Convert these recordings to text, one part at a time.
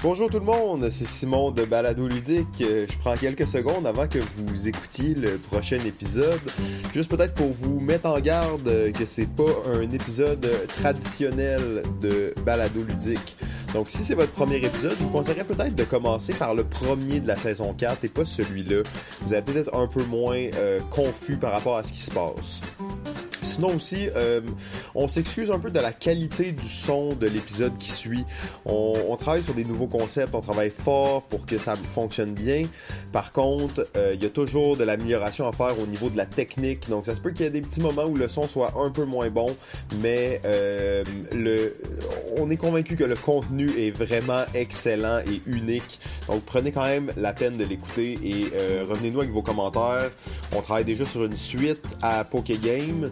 Bonjour tout le monde, c'est Simon de Balado Ludique. Je prends quelques secondes avant que vous écoutiez le prochain épisode, juste peut-être pour vous mettre en garde que c'est pas un épisode traditionnel de Balado Ludique. Donc si c'est votre premier épisode, je vous conseillerais peut-être de commencer par le premier de la saison 4 et pas celui-là. Vous allez peut-être un peu moins euh, confus par rapport à ce qui se passe. Sinon aussi, euh, on s'excuse un peu de la qualité du son de l'épisode qui suit. On, travaille sur des nouveaux concepts, on travaille fort pour que ça fonctionne bien. Par contre, euh, il y a toujours de l'amélioration à faire au niveau de la technique. Donc ça se peut qu'il y ait des petits moments où le son soit un peu moins bon, mais euh, on est convaincu que le contenu est vraiment excellent et unique. Donc prenez quand même la peine de l'écouter et revenez-nous avec vos commentaires. On travaille déjà sur une suite à Pokégame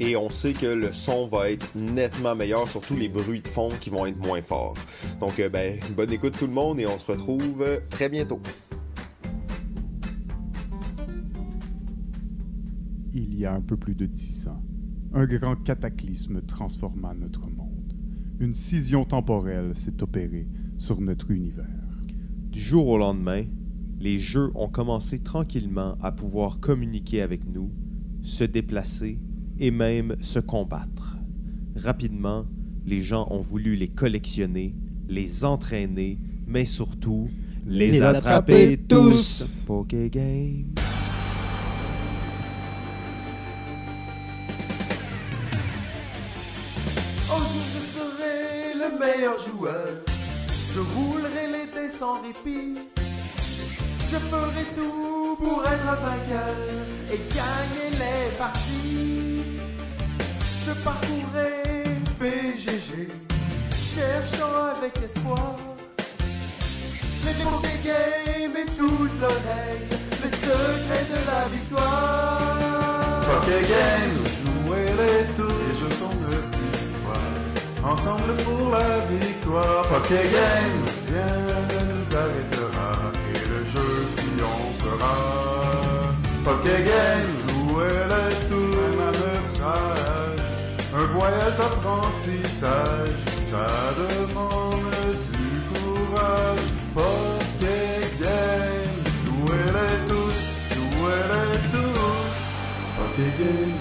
et on sait que le son va être nettement meilleur, surtout les bruits de fond qui vont être moins forts. Donc, euh, ben, bonne écoute tout le monde et on se retrouve très bientôt. Il y a un peu plus de dix ans, un grand cataclysme transforma notre monde. Une scission temporelle s'est opérée sur notre univers. Du jour au lendemain, les jeux ont commencé tranquillement à pouvoir communiquer avec nous, se déplacer et même se combattre. Rapidement, les gens ont voulu les collectionner, les entraîner, mais surtout les, attraper, tous. Poké Game. Aujourd'hui, je serai le meilleur joueur. Je roulerai l'été sans répit. Je ferai tout pour être un vainqueur et gagner les parties. Je parcourrai BGG, cherchant avec espoir les Poké Games et toute l'oreille, les secrets de la victoire. Poké Game, jouez-les tous, les jeux sont de l'histoire. Ensemble pour la victoire. Poké Game, rien ne nous arrêtera et le jeu triomphera. Poké Game, à notre un voyage d'apprentissage, ça demande du courage. Poké Game, jouez-les tous, jouez-les tous. Poké Game.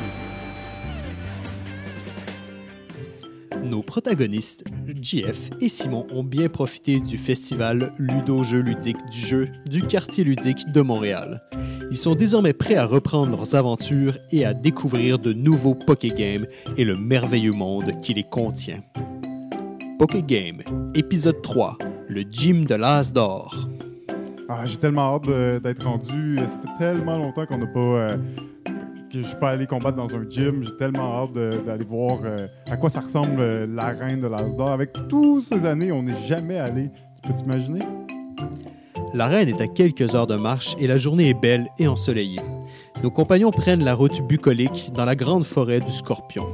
Nos protagonistes, JF et Simon, ont bien profité du festival Ludo-Jeux ludiques du jeu du quartier ludique de Montréal. Ils sont désormais prêts à reprendre leurs aventures et à découvrir de nouveaux Pokégames et le merveilleux monde qui les contient. Pokégame, épisode 3, le gym de l'As d'or. Ah, j'ai tellement hâte d'être rendu. Ça fait tellement longtemps qu'on n'a pas. Euh, que je suis pas allé combattre dans un gym. J'ai tellement hâte d'aller voir euh, à quoi ça ressemble euh, l'arène de l'Asdor. Avec toutes ces années, on n'est jamais allé. Tu peux t'imaginer? L'arène est à quelques heures de marche et la journée est belle et ensoleillée. Nos compagnons prennent la route bucolique dans la grande forêt du Scorpion.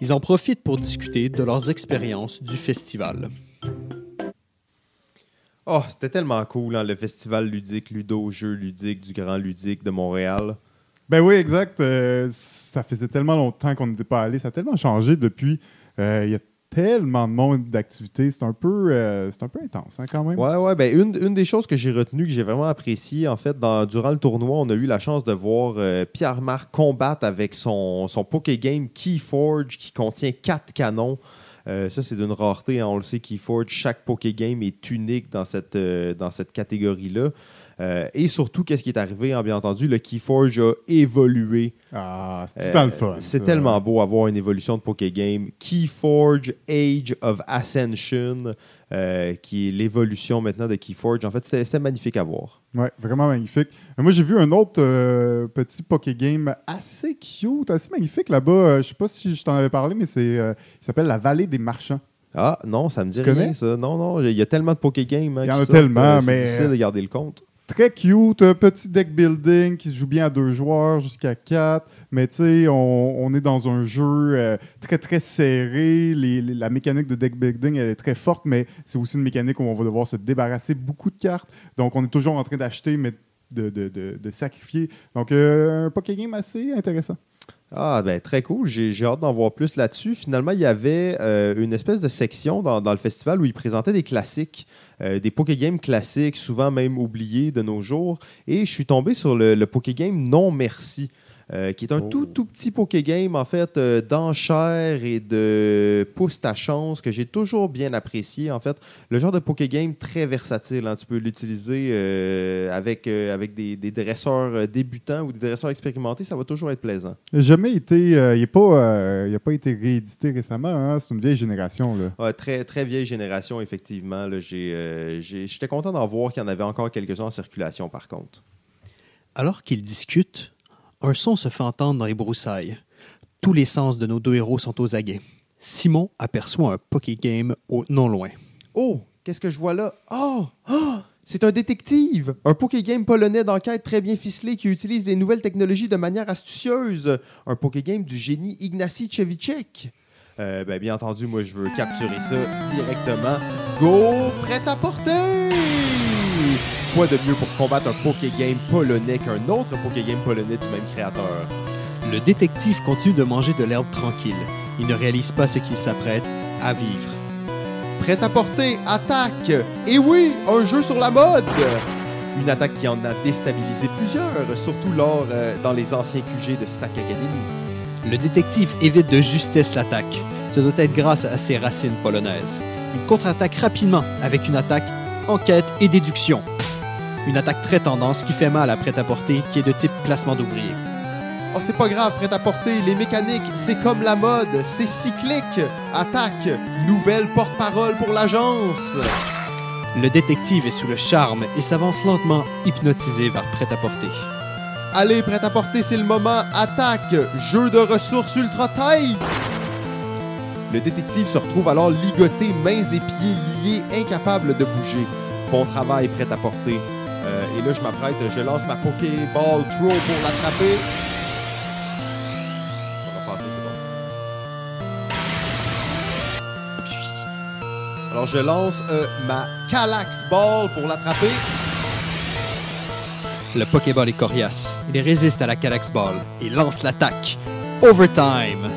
Ils en profitent pour discuter de leurs expériences du festival. Oh, c'était tellement cool, hein, le festival ludique, Ludo, jeu ludique du Grand Ludique de Montréal. Ben oui, exact. Euh, ça faisait tellement longtemps qu'on n'était pas allé. Ça a tellement changé depuis. Euh, il y a tellement de monde d'activités. C'est un peu euh, c'est un peu intense hein, quand même. Ouais, ouais. Ben, une, une des choses que j'ai retenues, que j'ai vraiment apprécié, en fait, durant le tournoi, on a eu la chance de voir euh, Pierre-Marc combattre avec son, son Game Keyforge qui contient quatre canons. Euh, ça, c'est d'une rareté. Hein. on le sait, Keyforge, chaque Game est unique dans cette, dans cette catégorie-là. Euh, et surtout, qu'est-ce qui est arrivé, hein, bien entendu, le Keyforge a évolué. Ah, c'est euh, le fun. C'est tellement beau avoir une évolution de Pokégame. Keyforge Age of Ascension, euh, qui est l'évolution maintenant de Keyforge. En fait, c'était magnifique à voir. Oui, vraiment magnifique. Moi, j'ai vu un autre petit Pokégame assez cute, assez magnifique là-bas. je sais pas si je t'en avais parlé, mais c'est, il s'appelle La Vallée des Marchands. Ah, non, ça me dit rien, ça. Non, non, il y a tellement de Pokégame. Hein, il y en a tellement, mais. C'est difficile de garder le compte très cute, un petit deck building qui se joue bien à deux joueurs jusqu'à quatre. Mais tu sais, on, est dans un jeu euh, très très serré. la mécanique de deck building elle est très forte, mais c'est aussi une mécanique où on va devoir se débarrasser beaucoup de cartes. Donc on est toujours en train d'acheter, mais de, sacrifier. Donc euh, un poké game assez intéressant. Ah, ben très cool. J'ai hâte d'en voir plus là-dessus. Finalement, il y avait euh, une espèce de section dans, dans le festival où ils présentaient des classiques, euh, des Pokégames classiques, souvent même oubliés de nos jours. Et je suis tombé sur le, le Pokégame Non Merci. Euh, qui est un Oh. tout, tout petit Pokégame, en fait, euh, d'enchères et de pouce ta chance, que j'ai toujours bien apprécié. En fait, le genre de Pokégame très versatile. hein. Tu peux l'utiliser euh, avec, euh, avec des, des dresseurs euh, débutants ou des dresseurs expérimentés. Ça va toujours être plaisant. Il n'a jamais été. euh, il n'a pas, euh, il a pas été réédité récemment. hein. C'est une vieille génération. Là. Ouais, très, très vieille génération, effectivement. euh, J'étais content d'en voir qu'il y en avait encore quelques-uns en circulation, par contre. Alors qu'ils discutent, un son se fait entendre dans les broussailles. Tous les sens de nos deux héros sont aux aguets. Simon aperçoit un Pokégame au non loin. Oh, qu'est-ce que je vois là? Oh! Oh! C'est un détective! Un Pokégame polonais d'enquête très bien ficelé qui utilise les nouvelles technologies de manière astucieuse. Un Pokégame du génie Ignacy Chevicek. Euh, ben, bien entendu, moi, je veux capturer ça directement. Go! Prêt à porter! Quoi de mieux pour combattre un Pokégame polonais qu'un autre Pokégame polonais du même créateur? Le détective continue de manger de l'herbe tranquille. Il ne réalise pas ce qu'il s'apprête à vivre. Prêt à porter, attaque! Et oui, un jeu sur la mode! Une attaque qui en a déstabilisé plusieurs, surtout lors euh, dans les anciens QG de Stack Academy. Le détective évite de justesse l'attaque. Ce doit être grâce à ses racines polonaises. Il contre-attaque rapidement avec une attaque enquête et déduction. Une attaque très tendance qui fait mal à prêt-à-porter qui est de type placement d'ouvrier. Oh, c'est pas grave, prêt à porter, les mécaniques, c'est comme la mode, c'est cyclique. Attaque, nouvelle porte-parole pour l'agence. Le détective est sous le charme et s'avance lentement, hypnotisé vers prêt-à-porter. Allez, prêt à porter, c'est le moment. Attaque, jeu de ressources ultra tight. Le détective se retrouve alors ligoté, mains et pieds liés, incapable de bouger. Bon travail, prêt à porter. Euh, et là, je m'apprête, je lance ma Pokéball Throw pour l'attraper. Ça va passer, c'est bon. Alors, je lance euh, ma Calax Ball pour l'attraper. Le Pokéball est coriace. Il résiste à la Calax Ball et lance l'attaque. Overtime!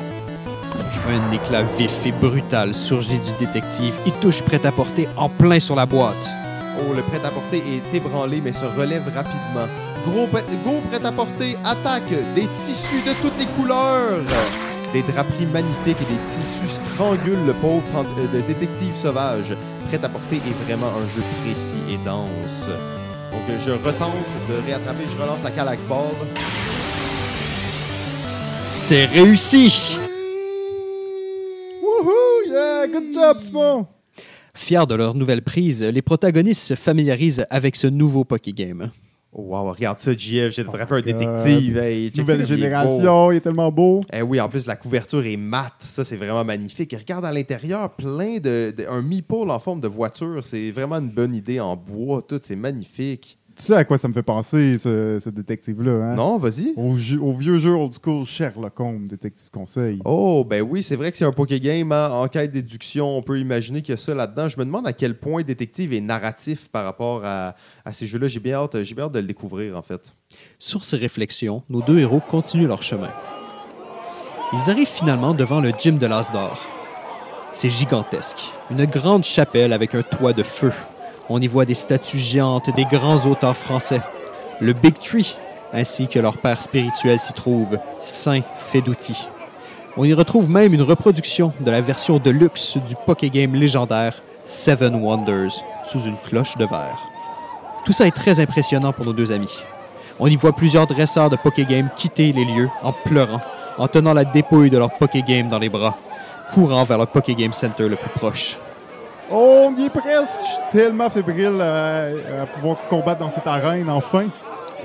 Un éclat vif et brutal surgit du détective et touche prêt-à-porter en plein sur la boîte. Oh, le prêt-à-porter est ébranlé mais se relève rapidement. Gros prêt- go prêt-à-porter, attaque des tissus de toutes les couleurs. Des draperies magnifiques et des tissus strangulent le pauvre euh, de détective sauvage. Prêt-à-porter est vraiment un jeu précis et dense. Donc je retente de réattraper, je relance la Calax Ball. C'est réussi! Wouhou! Yeah! Good job, Simon! Fiers de leur nouvelle prise, les protagonistes se familiarisent avec ce nouveau Pokégame. Oh, wow, regarde ça, JF, j'ai attrapé un God. détective. Hey, Nouvelle il est génération, il est tellement beau. Eh oui, en plus, la couverture est mate. Ça, c'est vraiment magnifique. Et regarde à l'intérieur, plein de, de- un meeple en forme de voiture. C'est vraiment une bonne idée en bois. Tout, c'est magnifique. Tu sais à quoi ça me fait penser, ce, ce détective-là? Hein? Non, vas-y. Au, vieux jeu old school Sherlock Holmes, détective conseil. Oh, ben oui, c'est vrai que c'est un Pokégame hein, enquête déduction. On peut imaginer qu'il y a ça là-dedans. Je me demande à quel point Détective est narratif par rapport à, à ces jeux-là. J'ai bien, hâte- j'ai bien hâte de le découvrir, en fait. Sur ces réflexions, nos deux héros continuent leur chemin. Ils arrivent finalement devant le gym de l'As d'Or. C'est gigantesque. Une grande chapelle avec un toit de feu. On y voit des statues géantes des grands auteurs français. Le Big Tree, ainsi que leur père spirituel s'y trouve, Saint Fedouti. On y retrouve même une reproduction de la version de luxe du Pokégame légendaire Seven Wonders sous une cloche de verre. Tout ça est très impressionnant pour nos deux amis. On y voit plusieurs dresseurs de Pokégame quitter les lieux en pleurant, en tenant la dépouille de leur Pokégame dans les bras, courant vers le Pokégame Center le plus proche. On y est presque! Je suis tellement fébrile à, à pouvoir combattre dans cette arène, enfin.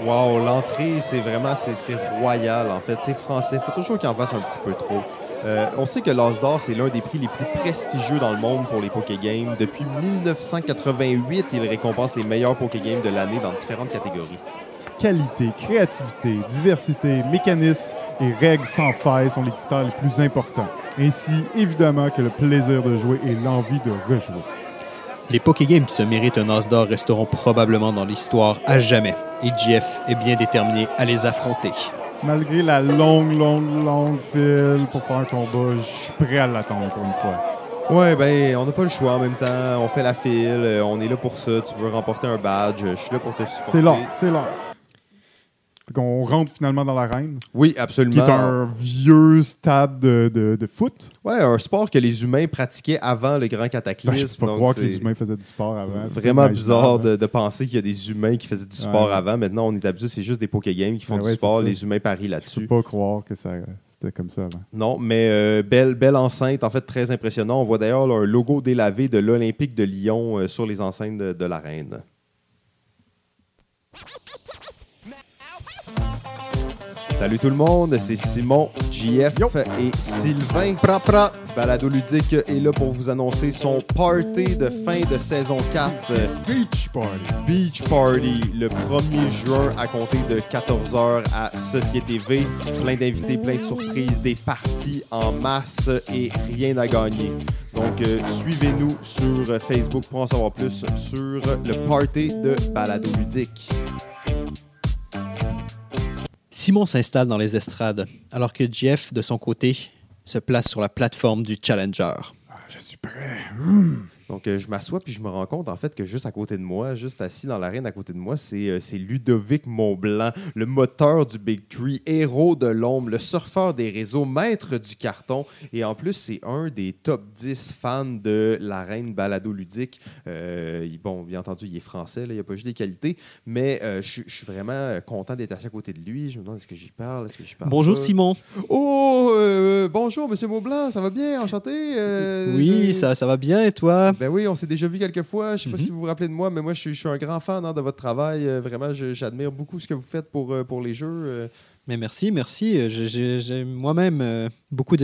Wow, l'entrée, c'est vraiment c'est, royal, en fait. C'est français. faut toujours qu'il en fasse un petit peu trop. Euh, on sait que l'As d'Or, c'est l'un des prix les plus prestigieux dans le monde pour les Pokégames. Depuis 1988, il récompense les meilleurs Pokégames de l'année dans différentes catégories. Qualité, créativité, diversité, mécanismes et règles sans faille sont les critères les plus importants. Ainsi, évidemment, que le plaisir de jouer et l'envie de rejouer. Les Pokégames qui se méritent un as d'or resteront probablement dans l'histoire à jamais, et GF est bien déterminé à les affronter. Malgré la longue, longue, longue file pour faire un combat, je suis prêt à l'attendre pour une fois. Ouais, ben, on n'a pas le choix en même temps. On fait la file, on est là pour ça. Tu veux remporter un badge, je suis là pour te supporter. C'est l'heure, c'est l'heure. Qu'on rentre finalement dans l'arène, Oui, qui absolument. est un vieux stade de, de- de foot. Ouais, un sport que les humains pratiquaient avant le grand Ben, cataclysme. je peux pas croire que les humains faisaient du sport avant. C'est Vraiment bizarre hein. de, de penser qu'il y a des humains qui faisaient du sport Ouais. avant. Maintenant, on est habitué, c'est juste des Pokégames qui font Ben du ouais, sport. Les humains parient Je peux là-dessus. pas croire que ça, c'était comme ça avant. Non, mais euh, belle, belle enceinte, en fait, très impressionnant. On voit d'ailleurs un logo délavé de l'Olympique de Lyon euh, sur les enceintes de, de l'arène. Salut tout le monde, c'est Simon, JF et Sylvain. Prapra. Balado Ludique est là pour vous annoncer son party de fin de saison 4. Beach Party. Beach Party le 1er juin à compter de 14h à Société V. Plein d'invités, plein de surprises, des parties en masse et rien à gagner. Donc, euh, suivez-nous sur Facebook pour en savoir plus sur le party de Balado Ludique. Simon s'installe dans les estrades, alors que Jeff, de son côté, se place sur la plateforme du Challenger. Ah, je suis prêt. Donc, euh, je m'assois puis je me rends compte en fait que juste à côté de moi, juste assis dans l'arène à côté de moi, c'est euh, Ludovic Montblanc, le moteur du Big Tree, héros de l'ombre, le surfeur des réseaux, maître du carton. Et en plus, c'est un des top 10 fans de l'arène balado ludique. Euh, bon, bien entendu, il est français, là, il n'y a pas juste des qualités, mais je suis vraiment content d'être assis à côté de lui. Je me demande est-ce que j'y parle, est-ce que j'y parle Bonjour pas? Simon. Oh, euh, bonjour, Monsieur Montblanc, ça va bien, enchanté. euh, oui, je- ça, ça va bien et toi? ben oui, on s'est déjà vu quelques fois. Je sais pas Mhm. si vous vous rappelez de moi, mais moi, je suis, je suis un grand fan hein, de votre travail. Euh, vraiment, j'admire beaucoup ce que vous faites pour, pour les jeux. Mais merci, merci. Moi-même beaucoup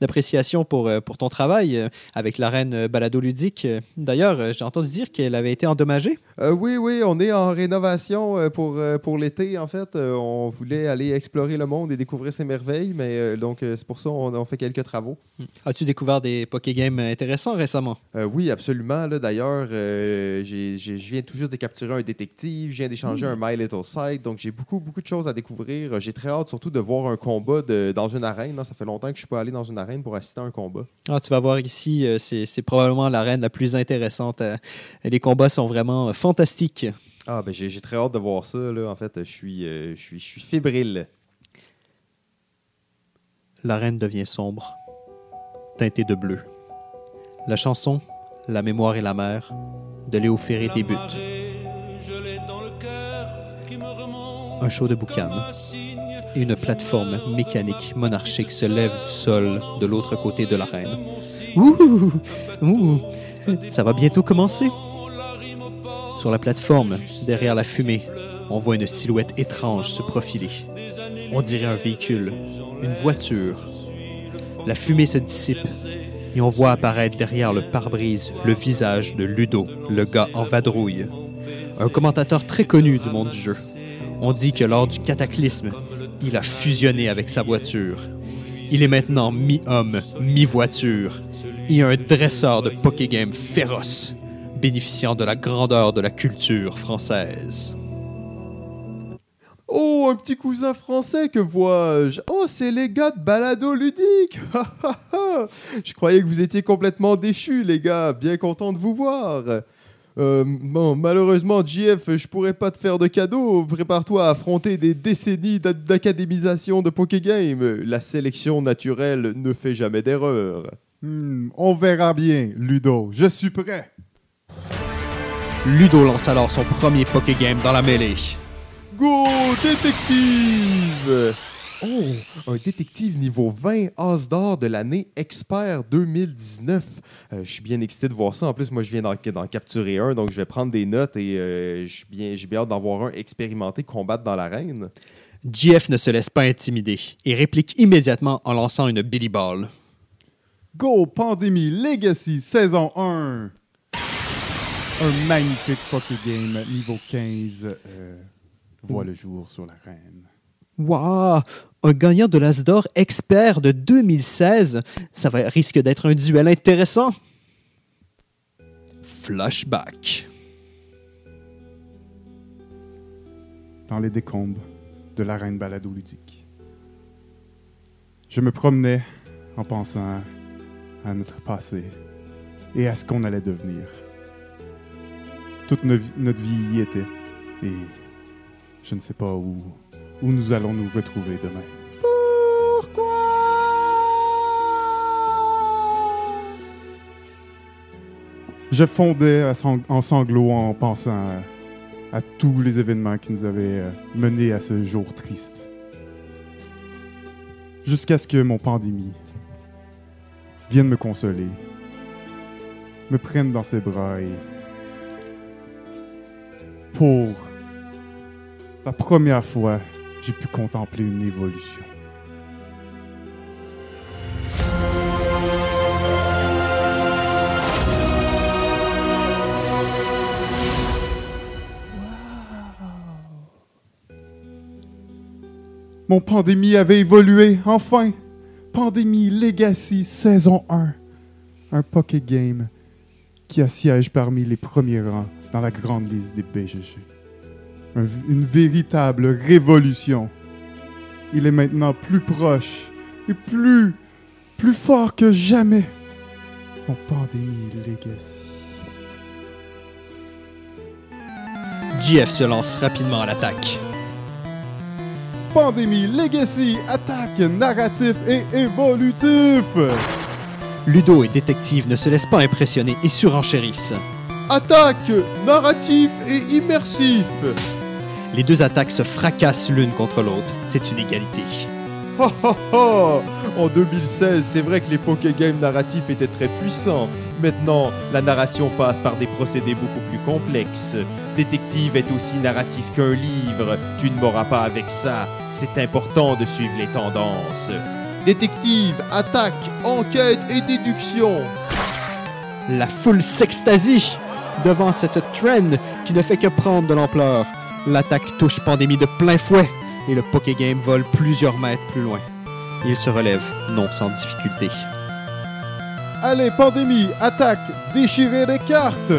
d'appréciation pour, euh, pour ton travail euh, avec l'arène euh, balado ludique. Euh, D'ailleurs, j'ai entendu dire qu'elle avait été endommagée. euh, oui, oui, on est en rénovation pour, pour l'été, en fait. On voulait aller explorer le monde et découvrir ses merveilles, mais donc c'est pour ça qu'on on fait quelques travaux. As-tu découvert des Pokégames intéressants récemment? Euh, oui, absolument. D'ailleurs, euh, je viens tout juste de capturer un détective, je viens d'échanger un My Little Site, donc j'ai beaucoup, beaucoup de choses à découvrir. J'ai très hâte surtout de voir un combat de- dans une arène. hein. Ça fait longtemps que je suis pas allé dans une arène pour assister à un combat. Ah, tu vas voir ici, euh, c'est c'est probablement l'arène la plus intéressante. Euh, Les combats sont vraiment euh, fantastiques. Ah, ben j'ai j'ai très hâte de voir ça. Là. En fait, je suis, je suis, je suis fébrile. L'arène devient sombre, teintée de bleu. La chanson La mémoire et la mer de Léo Ferré débute. Un show de boucan une plateforme mécanique monarchique se lève du sol de l'autre côté de l'arène. Ouh, ouh, ça va bientôt commencer. Sur la plateforme, derrière la fumée, on voit une silhouette étrange se profiler. On dirait un véhicule, une voiture. La fumée se dissipe et on voit apparaître derrière le pare-brise le visage de Ludo, le gars en vadrouille. Un commentateur très connu du monde du jeu. On dit que lors du cataclysme, il a fusionné avec sa voiture. Il est maintenant mi-homme, mi-voiture et un dresseur de Pokégame féroce, bénéficiant de la grandeur de la culture française. Oh, un petit cousin français que vois-je? Oh, c'est les gars de Balado Ludique. je croyais que vous étiez complètement déchus, les gars. Bien content de vous voir. Euh, bon, malheureusement, JF, je pourrais pas te faire de cadeau. Prépare-toi à affronter des décennies d'a- d'académisation de Pokégame. La sélection naturelle ne fait jamais d'erreur. Hmm, on verra bien, Ludo. Je suis prêt. Ludo lance alors son premier Pokégame dans la mêlée. Go, détective! Oh, un détective niveau 20, As d'or de l'année Expert 2019. Euh, je suis bien excité de voir ça. En plus, moi, je viens d'en capturer un, donc je vais prendre des notes et euh, je suis bien- j'ai bien hâte d'en voir un expérimenté combattre dans l'arène. GF ne se laisse pas intimider et réplique immédiatement en lançant une Billy Ball. Go Pandémie Legacy saison 1. Un magnifique Pokégame niveau 15 euh, voit le jour sur l'arène. Waouh! Un gagnant de l'Asdor expert de 2016. Ça va, risque d'être un duel intéressant. Flashback. Dans les décombres de l'arène balado ludique. Je me promenais en pensant à notre passé et à ce qu'on allait devenir. Toute no- notre vie y était. Et je ne sais pas où, où nous allons nous retrouver demain. Je fondais en sanglots en pensant à, à tous les événements qui nous avaient euh, menés à ce jour triste. Jusqu'à ce que mon pandémie vienne me consoler, me prenne dans ses bras et pour la première fois, j'ai pu contempler une évolution. Mon pandémie avait évolué, enfin! Pandémie Legacy saison 1. Un poké game qui assiège parmi les premiers rangs dans la grande liste des BGG. Un- une véritable révolution. Il est maintenant plus proche et plus, plus fort que jamais. Mon pandémie Legacy. GF se lance rapidement à l'attaque. Pandémie Legacy, attaque, narratif et évolutif. Ludo et Détective ne se laissent pas impressionner et surenchérissent. Attaque, narratif et immersif. Les deux attaques se fracassent l'une contre l'autre. C'est une égalité. En 2016, c'est vrai que les Pokégames narratifs étaient très puissants. Maintenant, la narration passe par des procédés beaucoup plus complexes. Détective est aussi narratif qu'un livre. Tu ne m'auras pas avec ça. C'est important de suivre les tendances. Détective, attaque, enquête et déduction. La foule s'extasie devant cette trend qui ne fait que prendre de l'ampleur. L'attaque touche Pandémie de plein fouet et le Pokégame vole plusieurs mètres plus loin. Il se relève, non sans difficulté. Allez, pandémie, attaque, déchirez les cartes.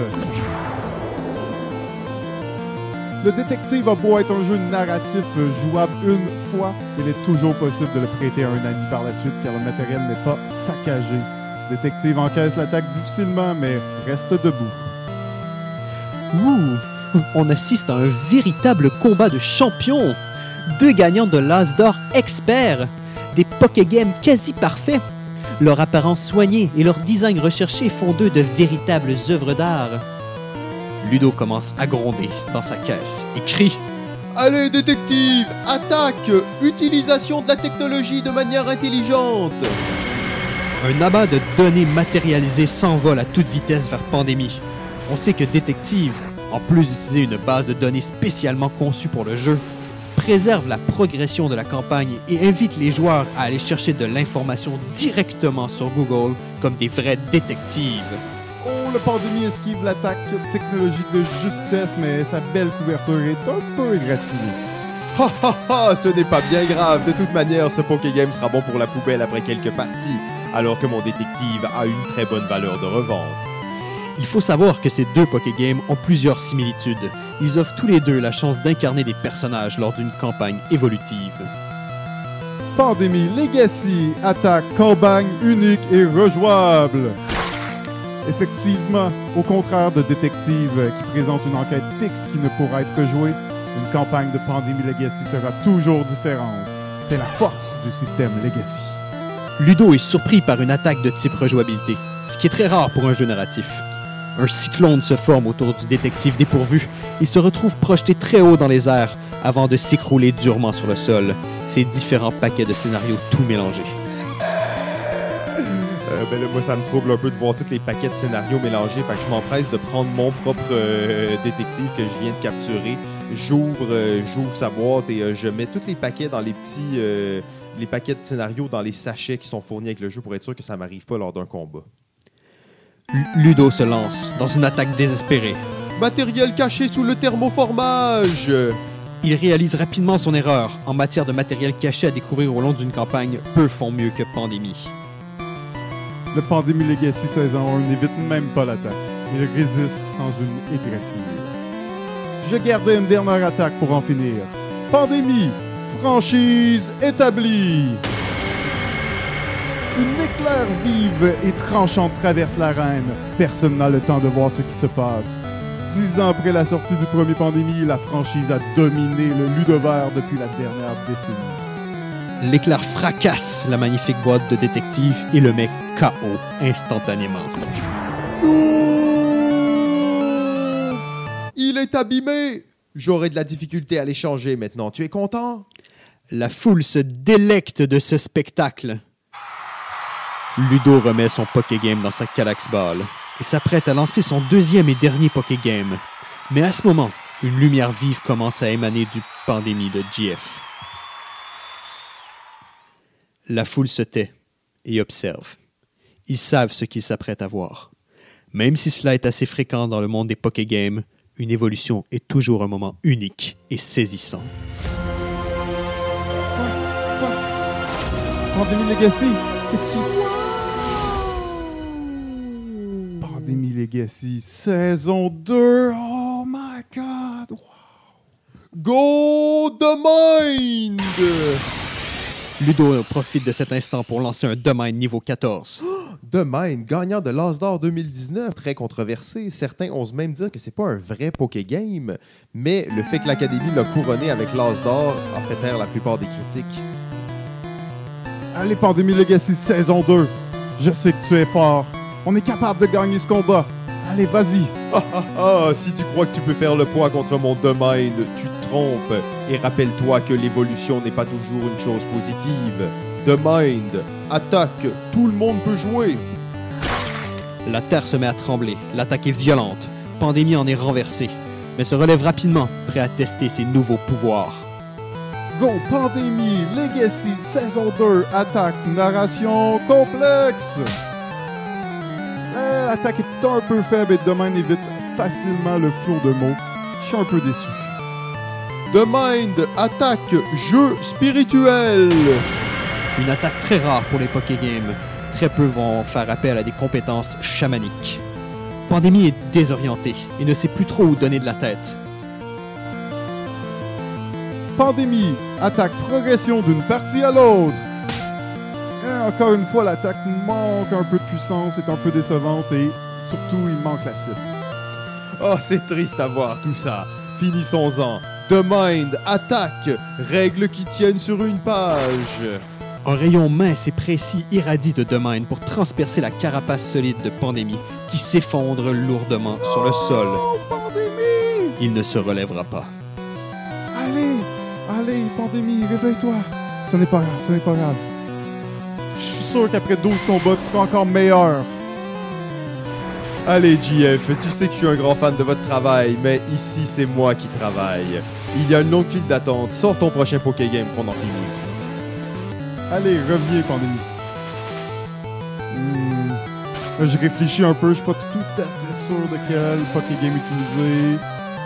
Le détective a beau être un jeu narratif euh, jouable une fois, il est toujours possible de le prêter à un ami par la suite car le matériel n'est pas saccagé. Détective encaisse l'attaque difficilement mais reste debout. Ouh, on assiste à un véritable combat de champions. Deux gagnants de l'As d'or experts, des Pokégames quasi parfaits. Leur apparence soignée et leur design recherché font d'eux de véritables œuvres d'art. Ludo commence à gronder dans sa caisse et crie Allez, détective, attaque, utilisation de la technologie de manière intelligente. Un amas de données matérialisées s'envole à toute vitesse vers Pandémie. On sait que Détective, en plus d'utiliser une base de données spécialement conçue pour le jeu, préserve la progression de la campagne et invite les joueurs à aller chercher de l'information directement sur Google comme des vrais détectives. Oh, le pandémie esquive l'attaque technologie de justesse mais sa belle couverture est un peu égratignée. Ha ha ha, ce n'est pas bien grave. De toute manière, ce Pokégame sera bon pour la poubelle après quelques parties, alors que mon détective a une très bonne valeur de revente. Il faut savoir que ces deux Pokégames ont plusieurs similitudes. Ils offrent tous les deux la chance d'incarner des personnages lors d'une campagne évolutive. Pandémie Legacy, attaque, campagne unique et rejouable. Effectivement, au contraire de Détective qui présente une enquête fixe qui ne pourra être jouée, une campagne de Pandémie Legacy sera toujours différente. C'est la force du système Legacy. Ludo est surpris par une attaque de type rejouabilité, ce qui est très rare pour un jeu narratif. Un cyclone se forme autour du détective dépourvu. Il se retrouve projeté très haut dans les airs avant de s'écrouler durement sur le sol, ses différents paquets de scénarios tout mélangés. Euh, ben là, moi, ça me trouble un peu de voir tous les paquets de scénarios mélangés. Fait que je m'empresse de prendre mon propre euh, détective que je viens de capturer. J'ouvre, euh, j'ouvre sa boîte et je mets tous les paquets dans les petits, les paquets de scénarios dans les sachets qui sont fournis avec le jeu pour être sûr que ça m'arrive pas lors d'un combat. Lu- Ludo se lance dans une attaque désespérée. Matériel caché sous le thermoformage. Il réalise rapidement son erreur. En matière de matériel caché à découvrir au long d'une campagne, peu font mieux que Pandémie. Le Pandémie Legacy saison 1 n'évite même pas l'attaque. Il résiste sans une égratignure. Je gardais une dernière attaque pour en finir. Pandémie, franchise établie. Une éclair vive et tranchante traverse l'arène. Personne n'a le temps de voir ce qui se passe. Dix ans après la sortie du premier pandémie, la franchise a dominé le ludovert depuis la dernière décennie. L'éclair fracasse la magnifique boîte de détective et le met KO instantanément. Il est abîmé! J'aurai de la difficulté à l'échanger maintenant. Tu es content? La foule se délecte de ce spectacle. Ludo remet son Pokégame dans sa Calax Ball et s'apprête à lancer son deuxième et dernier Pokégame. Mais à ce moment, une lumière vive commence à émaner du pandémie de GF. La foule se tait et observe. Ils savent ce qu'ils s'apprêtent à voir. Même si cela est assez fréquent dans le monde des Pokégames, une évolution est toujours un moment unique et saisissant. Pandémie Legacy, qu'est-ce qui... Legacy, saison 2, oh my god! wow. Go the Mind! Ludo profite de cet instant pour lancer un domaine niveau 14. The Mind, gagnant de l'As d'or 2019, très controversé. Certains osent même dire que c'est pas un vrai Pokégame, mais le fait que l'Académie l'a couronné avec l'As d'or a fait taire la plupart des critiques. Allez, Pandémie Legacy, saison 2, je sais que tu es fort. On est capable de gagner ce combat. Allez, vas-y. Ah ah ah, si tu crois que tu peux faire le poids contre mon The Mind, tu te trompes. Et rappelle-toi que l'évolution n'est pas toujours une chose positive. The Mind, attaque, tout le monde peut jouer. La terre se met à trembler, l'attaque est violente. Pandémie en est renversée, mais se relève rapidement, prêt à tester ses nouveaux pouvoirs. Go Pandémie Legacy, saison 2, attaque, narration complexe. L'attaque est un peu faible et domaine évite facilement le flot de mots. Je suis un peu déçu. The Mind, attaque, jeu spirituel. Une attaque très rare pour les Pokégames. Très peu vont faire appel à des compétences chamaniques. Pandémie est désorienté et ne sait plus trop où donner de la tête. Pandémie, attaque, progression d'une partie à l'autre. Encore une fois, l'attaque manque un peu de puissance, est un peu décevante et surtout, il manque la cible. Oh, c'est triste à voir tout ça. Finissons-en. The Mind, attaque, règles qui tiennent sur une page. Un rayon mince et précis irradie de domaine pour transpercer la carapace solide de Pandémie qui s'effondre lourdement sur le sol. Oh, Pandémie! Il ne se relèvera pas. Allez, allez, Pandémie, réveille-toi. Ce n'est pas grave, ce n'est pas grave. Je suis sûr qu'après 12 combats, tu seras encore meilleur. Allez, JF, tu sais que je suis un grand fan de votre travail, mais ici, c'est moi qui travaille. Il y a une longue file d'attente. Sors ton prochain Pokégame qu'on en finisse. Allez, reviens, Pandémie. Hmm, Je réfléchis un peu, je suis pas tout à fait sûr de quel Pokégame utiliser.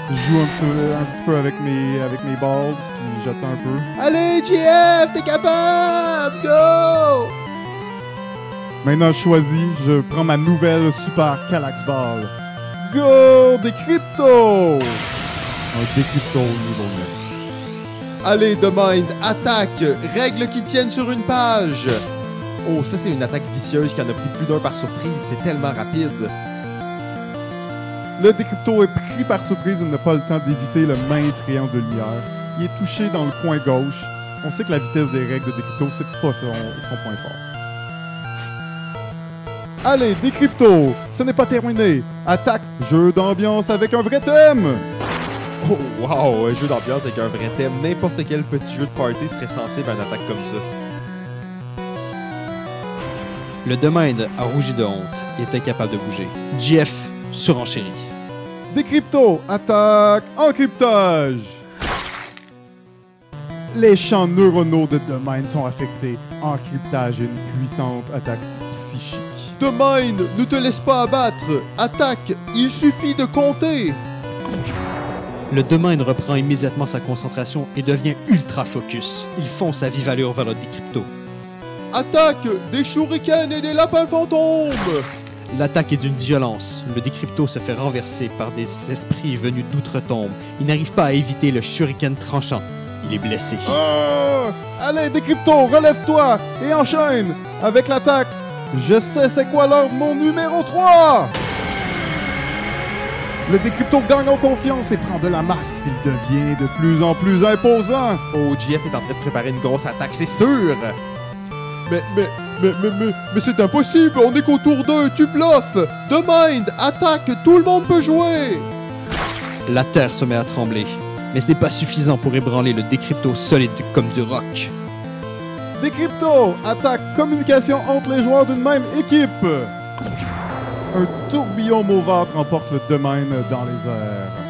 Je joue un petit, peu avec mes, avec mes balls, puis j'attends un peu. Allez, JF, t'es capable! Go! Maintenant, je choisis, je prends ma nouvelle Super Calax Ball. Go! Décrypto! Un Décrypto niveau 9. Allez, The Mind, attaque, règles qui tiennent sur une page. Oh, ça, c'est une attaque vicieuse qui en a pris plus d'un par surprise. C'est tellement rapide. Le Décrypto est pris par surprise et n'a pas le temps d'éviter le mince rayon de lumière. Il est touché dans le coin gauche. On sait que la vitesse des règles de Décrypto, c'est pas son, son point fort. Allez, Décrypto! Ce n'est pas terminé! Attaque, jeu d'ambiance avec un vrai thème! Oh, wow, un jeu d'ambiance avec un vrai thème. N'importe quel petit jeu de party serait sensible à une attaque comme ça. Le domaine a rougi de honte et est incapable de bouger. GF surenchérit. Décrypto, attaque, encryptage! Les champs neuronaux de domaine sont affectés. Encryptage et une puissante attaque psychique. The Mind, ne te laisse pas abattre. Attaque, il suffit de compter. Le domaine reprend immédiatement sa concentration et devient ultra focus. Il fonce à vive allure vers le décrypto. Attaque, des shurikens et des lapins fantômes. L'attaque est d'une violence. Le décrypto se fait renverser par des esprits venus d'outre-tombe. Il n'arrive pas à éviter le shuriken tranchant. Il est blessé. Oh! Allez, Décrypto, relève-toi et enchaîne avec l'attaque. Je sais c'est quoi l'ordre, mon numéro 3! Le Décrypto gagne en confiance et prend de la masse. Il devient de plus en plus imposant. Oh, GF est en train de préparer une grosse attaque, c'est sûr! Mais, mais, mais, mais, mais, c'est impossible, on est qu'au tour 2, tu bluffes! The Mind, attaque, tout le monde peut jouer! La terre se met à trembler. Mais ce n'est pas suffisant pour ébranler le décrypto solide comme du roc. Décrypto attaque communication entre les joueurs d'une même équipe. Un tourbillon mauvâtre emporte le domaine dans les airs.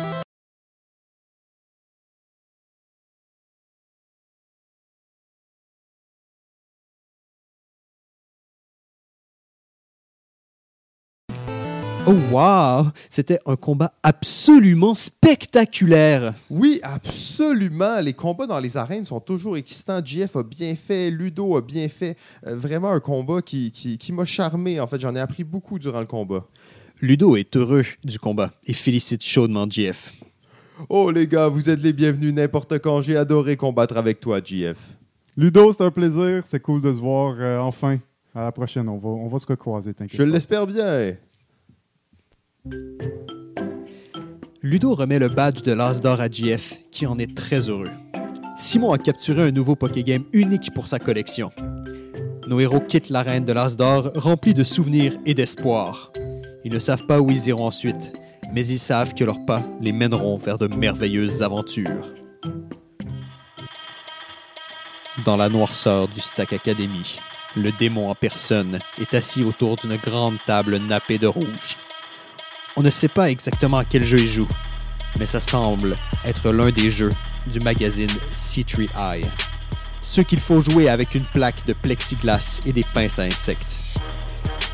Oh wow! C'était un combat absolument spectaculaire. Oui, absolument. Les combats dans les arènes sont toujours excitants. GF a bien fait, Ludo a bien fait. Euh, vraiment un combat qui, qui, qui m'a charmé. En fait, j'en ai appris beaucoup durant le combat. Ludo est heureux du combat et félicite chaudement GF. Oh les gars, vous êtes les bienvenus n'importe quand. J'ai adoré combattre avec toi, GF. Ludo, c'est un plaisir. C'est cool de se voir euh, enfin. À la prochaine, on va, on va se recroiser, t'inquiète. Je l'espère bien. Ludo remet le badge de l'As d'or à GF, qui en est très heureux. Simon a capturé un nouveau Pokégame unique pour sa collection. Nos héros quittent l'arène de l'As d'or remplis de souvenirs et d'espoir. Ils ne savent pas où ils iront ensuite, mais ils savent que leurs pas les mèneront vers de merveilleuses aventures. Dans la noirceur du Stack Academy, le démon en personne est assis autour d'une grande table nappée de rouge. On ne sait pas exactement à quel jeu il joue, mais ça semble être l'un des jeux du magazine C3i. Ceux qu'il faut jouer avec une plaque de plexiglas et des pinces à insectes.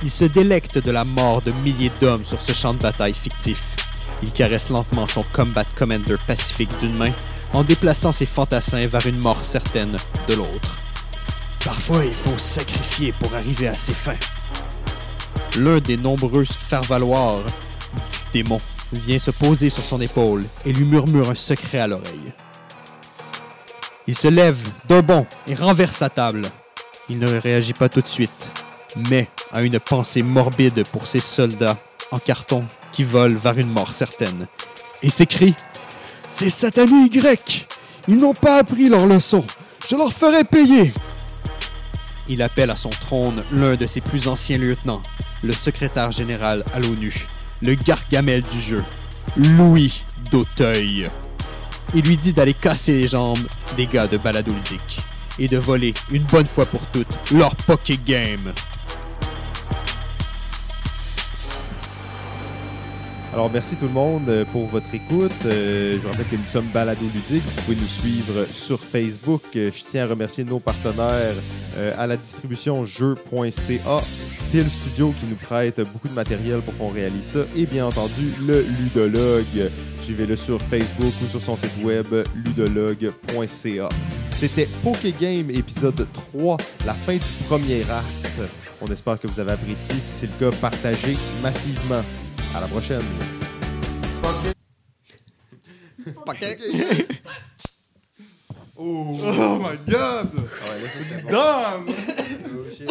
Il se délecte de la mort de milliers d'hommes sur ce champ de bataille fictif. Il caresse lentement son Combat Commander pacifique d'une main en déplaçant ses fantassins vers une mort certaine de l'autre. Parfois, il faut sacrifier pour arriver à ses fins. L'un des nombreux faire-valoir démon. Vient se poser sur son épaule et lui murmure un secret à l'oreille. Il se lève d'un bond et renverse sa table. Il ne réagit pas tout de suite, mais a une pensée morbide pour ses soldats en carton qui volent vers une mort certaine. Et s'écrie Ces satanés grecs Ils n'ont pas appris leur leçon. Je leur ferai payer Il appelle à son trône l'un de ses plus anciens lieutenants, le secrétaire général à l'ONU, le Gargamel du jeu, Louis d'Auteuil. Il lui dit d'aller casser les jambes des gars de balado ludique et de voler une bonne fois pour toutes leur Poké Game. Alors, merci tout le monde euh, pour votre écoute. Euh, je vous rappelle que nous sommes Balado Ludique. Vous pouvez nous suivre sur Facebook. Euh, je tiens à remercier nos partenaires à la distribution jeux.ca, Phil Studio qui nous prête beaucoup de matériel pour qu'on réalise ça, et bien entendu le Ludologue. Suivez-le sur Facebook ou sur son site web ludologue.ca. C'était Pokégame épisode 3, la fin du premier acte. On espère que vous avez apprécié. Si c'est le cas, partagez massivement. À la prochaine. Oh my god! Ah ouais, là, bon. Done! Oh, shit.